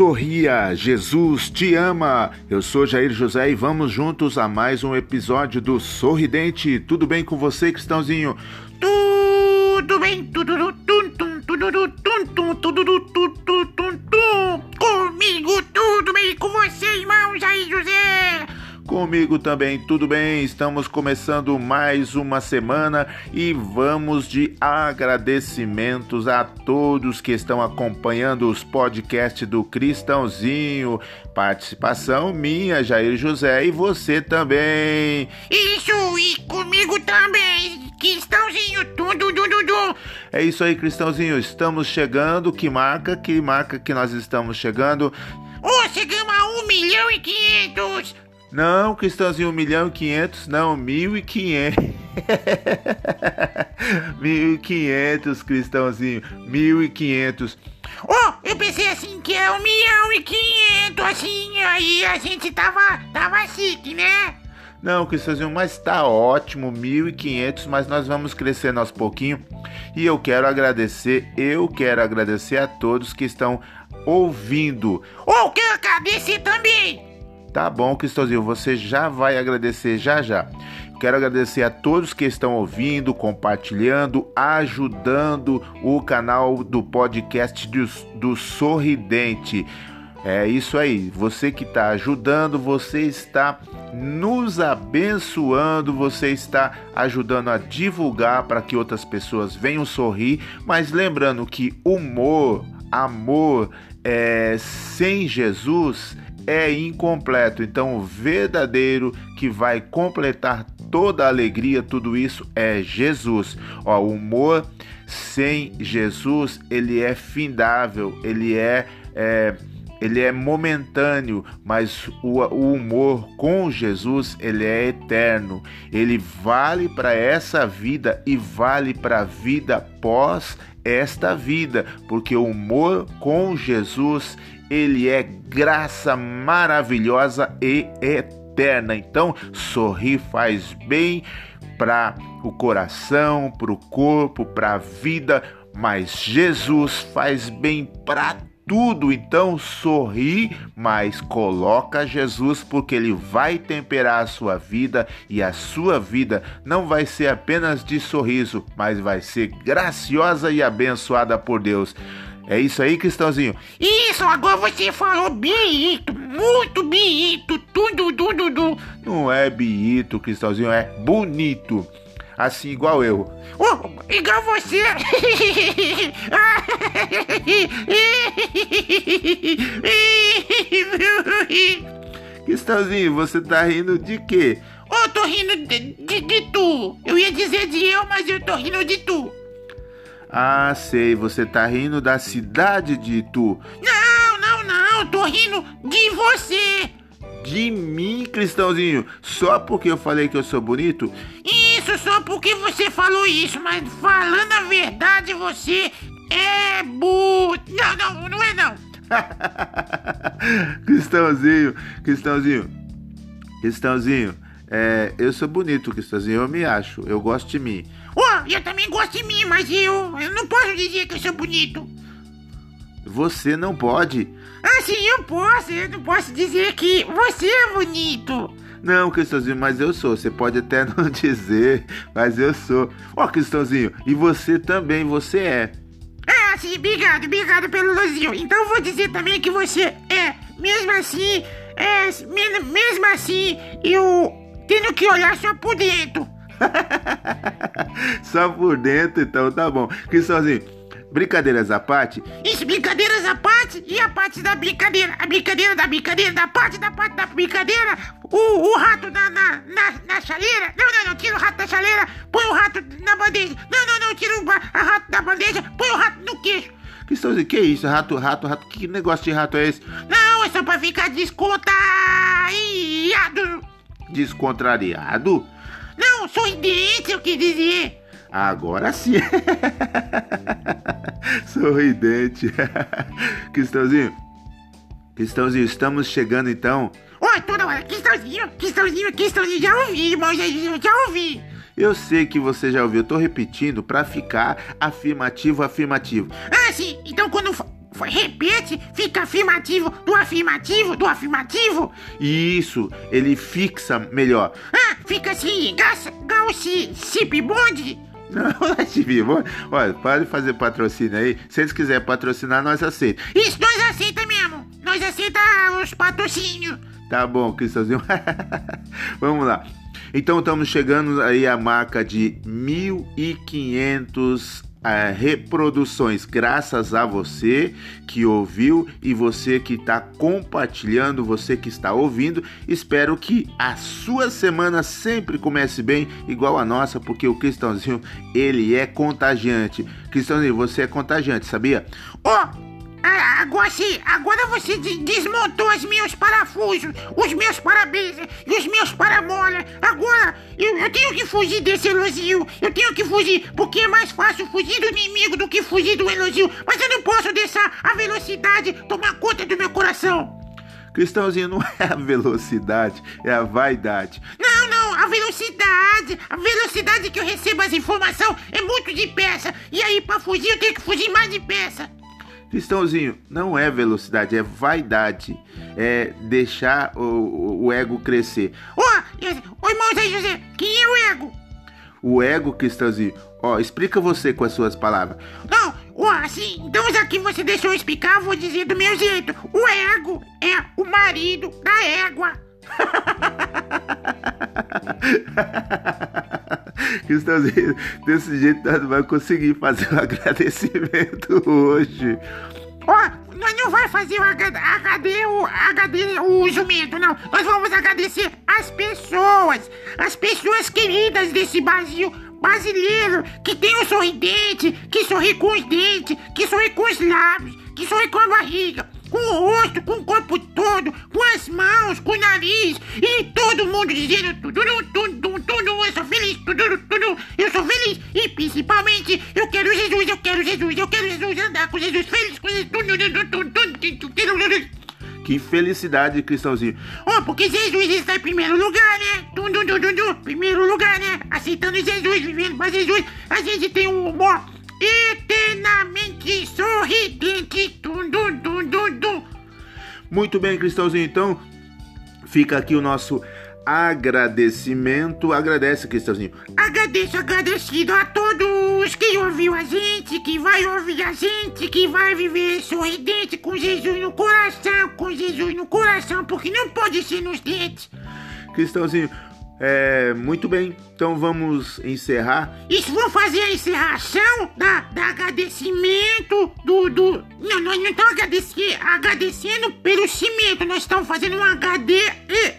Sorria, Jesus te ama. Eu sou Jair José e vamos juntos a mais um episódio do Sorridente. Tudo bem com você, Cristãozinho? Comigo também, tudo bem? Estamos começando mais uma semana e vamos de agradecimentos a todos que estão acompanhando os podcasts do Cristãozinho. Participação minha, Jair José, e você também. Isso, e comigo também, Cristãozinho, tudo, tudo, tudo. É isso aí, Cristãozinho, estamos chegando. Que marca? Que marca que nós estamos chegando? Ô, chegamos a um milhão e quinhentos. Não, Cristãozinho, um milhão e quinhentos, não, mil e quinhentos. mil e quinhentos, Cristãozinho, mil e quinhentos. Oh, eu pensei assim que é um milhão e quinhentos, assim, aí a gente tava, tava chique, né? Não, Cristãozinho, mas tá ótimo, 1.500, mas nós vamos crescendo aos pouquinho. E eu quero agradecer, eu quero agradecer a todos que estão ouvindo. Oh, quero agradecer também. Tá bom, Cristãozinho, você já vai agradecer já já. Quero agradecer a todos que estão ouvindo, compartilhando, ajudando o canal do podcast do, do Sorridente. É isso aí, você que está ajudando, você está nos abençoando, você está ajudando a divulgar para que outras pessoas venham sorrir, mas lembrando que humor, amor, é, sem Jesus é incompleto. Então, o verdadeiro que vai completar toda a alegria, tudo isso é Jesus. Ó, o humor sem Jesus, ele é findável, ele é, é ele é momentâneo, mas o, o, humor com Jesus ele é eterno. Ele vale para essa vida e vale para a vida pós esta vida, porque o humor com Jesus ele é graça maravilhosa e eterna. Então, sorrir faz bem para o coração, para o corpo, para a vida, mas Jesus faz bem para tudo. Então, sorri, mas coloca Jesus porque ele vai temperar a sua vida e a sua vida não vai ser apenas de sorriso, mas vai ser graciosa e abençoada por Deus. É isso aí, Cristãozinho? Isso, agora você falou biito, muito biito, tudo, tudo, tudo. Não é biito, Cristãozinho, é bonito. Assim, igual eu. Oh, igual você. Cristãozinho, você tá rindo de quê? Oh, tô rindo de, de, de tu. Eu ia dizer de eu, mas eu tô rindo de tu. Ah, sei, você tá rindo da cidade de Itu. Não, não, não, tô rindo de você. De mim, Cristãozinho? Só porque eu falei que eu sou bonito? Isso, só porque você falou isso, mas falando a verdade, você é bu... Não, não, não é não. Cristãozinho, Cristãozinho, Cristãozinho, é, eu sou bonito, Cristãozinho, eu me acho, eu gosto de mim. Eu também gosto de mim, mas eu, eu não posso dizer que eu sou bonito. Você não pode? Ah, sim, eu posso. Eu não posso dizer que você é bonito. Não, Cristãozinho, mas eu sou. Você pode até não dizer, mas eu sou. Ó, oh, Cristãozinho, e você também, você é. Ah, sim, obrigado, obrigado pelo elogio. Então eu vou dizer também que você é. Mesmo assim, é, mesmo assim, eu tenho que olhar só por dentro. Só por dentro, então tá bom. Cristãozinho, brincadeiras à parte? Isso, brincadeiras à parte e a parte da brincadeira. A brincadeira da brincadeira, da parte da parte da brincadeira. O, o rato na, na, na, na chaleira. Não, não, não, tira o rato da chaleira, põe o rato na bandeja. Não, não, não, tira o rato da bandeja, põe o rato no queixo. Cristãozinho, que isso? Rato, rato, rato. Que negócio de rato é esse? Não, é só pra ficar descontrariado. Descontrariado? Sorridente, eu quis dizer. Agora sim. sorridente. Cristãozinho. Cristãozinho, estamos chegando então. Oi, toda hora. Cristãozinho, Cristãozinho, Cristãozinho. Já ouvi, irmão, já, já ouvi. Eu sei que você já ouviu, eu tô repetindo para ficar afirmativo, afirmativo. Ah, sim. Então quando repete, fica afirmativo, do afirmativo, do afirmativo. Isso, ele fixa melhor. Ah, fica assim, gal se cip bonde. Não, Chibi, olha, pode fazer patrocínio aí. Se eles quiserem patrocinar, nós aceitamos. Isso, nós aceitamos mesmo. Nós aceitamos os patrocínios. Tá bom, Cristãozinho. Vamos lá. Então estamos chegando aí à marca de 1.500 é, reproduções, graças a você que ouviu e você que está compartilhando, você que está ouvindo. Espero que a sua semana sempre comece bem, igual a nossa, porque o Cristãozinho ele é contagiante. Cristãozinho, você é contagiante, sabia? Ó! Oh! Agora sim, agora você desmontou os meus parafusos, os meus parabéns e os meus paramola. Agora eu, eu, tenho que fugir desse elogio. Eu tenho que fugir, porque é mais fácil fugir do inimigo do que fugir do elogio. Mas eu não posso deixar a velocidade tomar conta do meu coração. Cristãozinho, não é a velocidade, é a vaidade. Não, não, a velocidade. A velocidade que eu recebo as informações é muito depressa. E aí, pra fugir, eu tenho que fugir mais depressa. Cristãozinho, não é velocidade, é vaidade. É deixar o, o ego crescer. Ô, oh, irmão Zé José, quem é o ego? O ego, Cristãozinho, ó, explica você com as suas palavras. Não, ó, assim, então já que você deixou eu explicar, eu vou dizer do meu jeito. O ego é o marido da égua. Cristãozinho, desse jeito nós não vamos conseguir fazer o um agradecimento hoje. Ó, oh, nós não vai fazer o HD, o HD, o jumento, não. Nós vamos agradecer as pessoas, as pessoas queridas desse Brasil brasileiro, que tem o um sorridente, que sorri com os dentes, que sorri com os lábios, que sorri com a barriga com o rosto, com o corpo todo, com as mãos, com o nariz, e todo mundo dizendo tudo, tudo, tudo, eu sou principalmente eu quero Jesus, eu quero Jesus, eu quero Jesus, andar com Jesus, feliz com Jesus, que felicidade, Cristãozinho. Oh, porque Jesus está em primeiro lugar, né? Tudo, tudo, tudo, primeiro lugar, né? Aceitando Jesus, vivendo para Jesus, a gente tem um humor eternamente sorridente. Dum, dum, dum, dum, dum. Muito bem, Cristãozinho. Então, fica aqui o nosso agradecimento. Agradece, Cristãozinho. Agradeço, agradecido a todos que ouviu a gente, que vai ouvir a gente, que vai viver sorridente com Jesus no coração, com Jesus no coração, porque não pode ser nos dentes. Cristãozinho, é, muito bem, então vamos encerrar. Isso, vamos fazer a encerração da, da agradecimento do. do... Não, nós não estamos agradecer, agradecendo pelo cimento, nós estamos fazendo um HD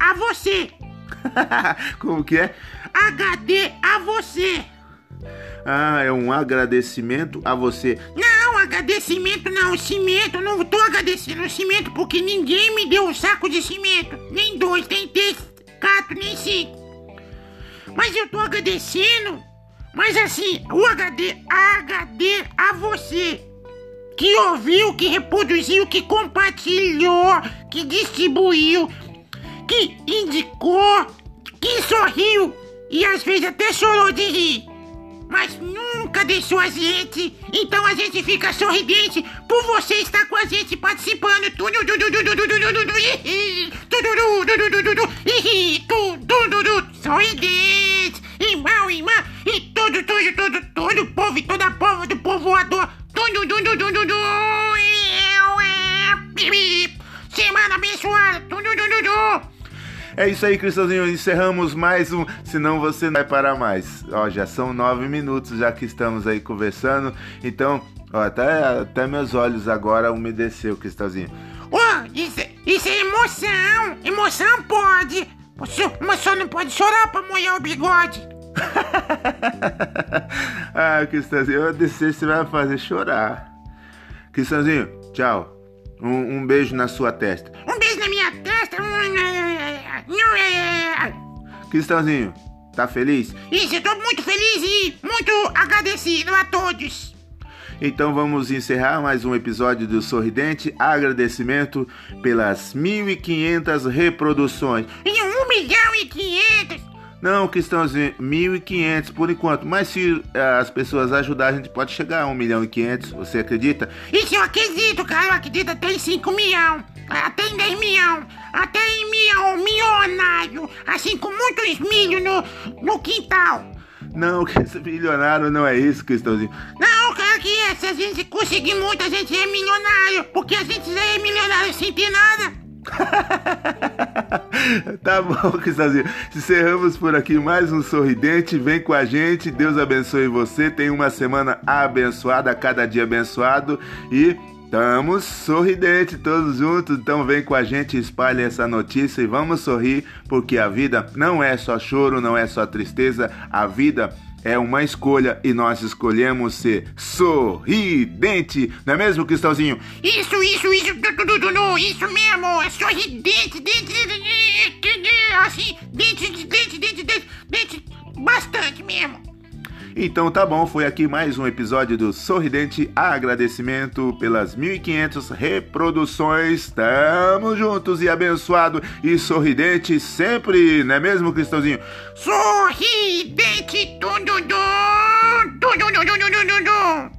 a você. Como que é? HD a você. Ah, é um agradecimento a você. Não, agradecimento não, cimento. Não tô agradecendo o cimento porque ninguém me deu um saco de cimento. Nem dois, nem três, quatro, nem cinco. Mas eu tô agradecendo. Mas assim, o HD, HD a você. Que ouviu, que reproduziu, que compartilhou, que distribuiu, que indicou, que sorriu e às vezes até chorou de rir. Mas nunca deixou a gente. Então a gente fica sorridente por você estar com a gente participando. Sorridente, irmã, e todo, todo, todo, todo o povo e toda a povo do povoador. Tudo, tudo, tudo, tudo, semana abençoada. Tudo, tudo, tudo. É isso aí, Cristãozinho. Encerramos mais um. Senão você não vai parar mais. Ó, já são nove minutos já que estamos aí conversando. Então, ó, até, até meus olhos agora umedeceu, Cristãozinho. Ó, oh, isso, isso é emoção. Emoção pode. Mas só não pode chorar pra molhar o bigode. ah, Cristãozinho, eu descer você vai fazer chorar. Cristãozinho, tchau. Um, um, beijo na sua testa. Um beijo na minha testa. Cristãozinho, tá feliz? Isso, eu tô muito feliz e muito agradecido a todos. Então vamos encerrar mais um episódio do Sorridente. Agradecimento pelas 1.500 reproduções. E 1 milhão e 500. Não, Cristãozinho, 1.500 por enquanto. Mas se eh, as pessoas ajudarem, a gente pode chegar a 1 milhão e 500. Você acredita? Isso eu acredito, cara. Eu acredito até em 5 milhão, até em 10 milhão, até em milhão, milionário. Assim, com muitos milho no, no quintal. Não, que esse milionário não é isso, Cristãozinho. Não, cara, que é. Se a gente conseguir muito, a gente é milionário. Porque a gente já é milionário sem ter nada. tá bom, Cristãozinho. Encerramos por aqui mais um sorridente. Vem com a gente. Deus abençoe você. Tenha uma semana abençoada, cada dia abençoado. E estamos sorridentes todos juntos. Então vem com a gente, espalhe essa notícia e vamos sorrir, porque a vida não é só choro, não é só tristeza. A vida é uma escolha e nós escolhemos ser sorridente, não é mesmo, Cristãozinho? Isso, isso, isso, isso mesmo, é sorridente, dente, assim, dente, dente, dente, dente, dente, bastante mesmo. Então tá bom, foi aqui mais um episódio do Sorridente. Agradecimento pelas 1500 reproduções. Tamo juntos e abençoado e sorridente sempre, não é mesmo, Cristãozinho? Sorridente, tudo, tudo, tudo, tudo, tudo, tudo.